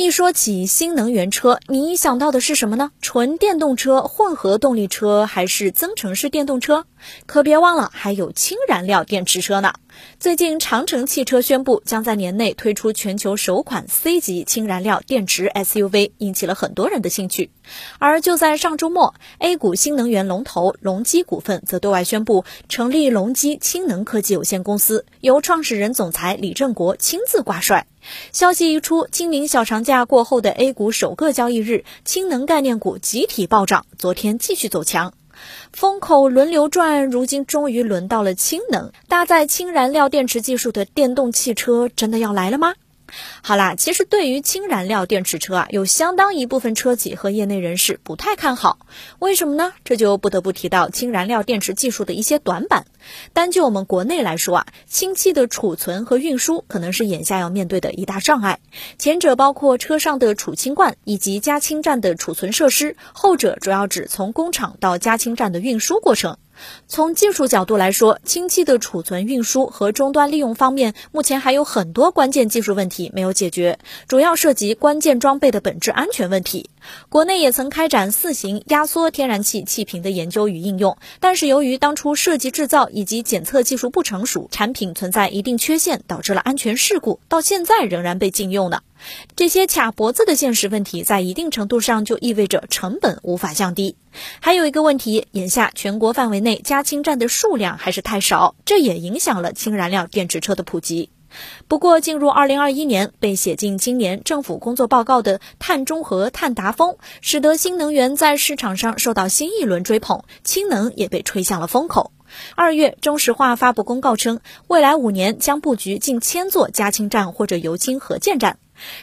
一说起新能源车，你想到的是什么呢？纯电动车、混合动力车还是增程式电动车？可别忘了，还有氢燃料电池车呢。最近，长城汽车宣布将在年内推出全球首款 C 级氢燃料电池 SUV，引起了很多人的兴趣。而就在上周末，A 股新能源龙头隆基股份则对外宣布成立隆基氢能科技有限公司，由创始人总裁李振国亲自挂帅。消息一出，清明小长假过后的 A 股首个交易日，氢能概念股集体暴涨，昨天继续走强。风口轮流转，如今终于轮到了氢能。搭载氢燃料电池技术的电动汽车，真的要来了吗？好啦，其实对于氢燃料电池车啊，有相当一部分车企和业内人士不太看好。为什么呢？这就不得不提到氢燃料电池技术的一些短板。单就我们国内来说啊，氢气的储存和运输可能是眼下要面对的一大障碍。前者包括车上的储氢罐以及加氢站的储存设施，后者主要指从工厂到加氢站的运输过程。从技术角度来说，氢气的储存、运输和终端利用方面，目前还有很多关键技术问题没有解决，主要涉及关键装备的本质安全问题。国内也曾开展四型压缩天然气气瓶的研究与应用，但是由于当初设计制造以及检测技术不成熟，产品存在一定缺陷，导致了安全事故，到现在仍然被禁用呢。这些卡脖子的现实问题，在一定程度上就意味着成本无法降低。还有一个问题，眼下全国范围内加氢站的数量还是太少，这也影响了氢燃料电池车的普及。不过，进入二零二一年，被写进今年政府工作报告的碳中和、碳达峰，使得新能源在市场上受到新一轮追捧，氢能也被吹向了风口。二月，中石化发布公告称，未来五年将布局近千座加氢站或者油氢核建站。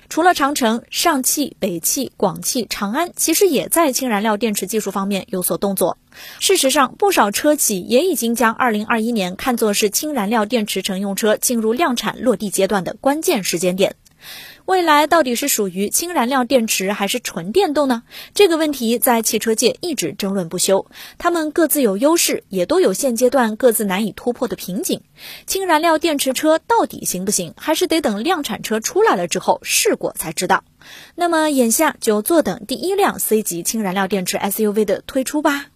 除了长城、上汽、北汽、广汽、长安，其实也在氢燃料电池技术方面有所动作。事实上，不少车企也已经将2021年看作是氢燃料电池乘用车进入量产落地阶段的关键时间点。未来到底是属于氢燃料电池还是纯电动呢？这个问题在汽车界一直争论不休。它们各自有优势，也都有现阶段各自难以突破的瓶颈。氢燃料电池车到底行不行？还是得等量产车出来了之后试过才知道。那么眼下就坐等第一辆 C 级氢燃料电池 SUV 的推出吧。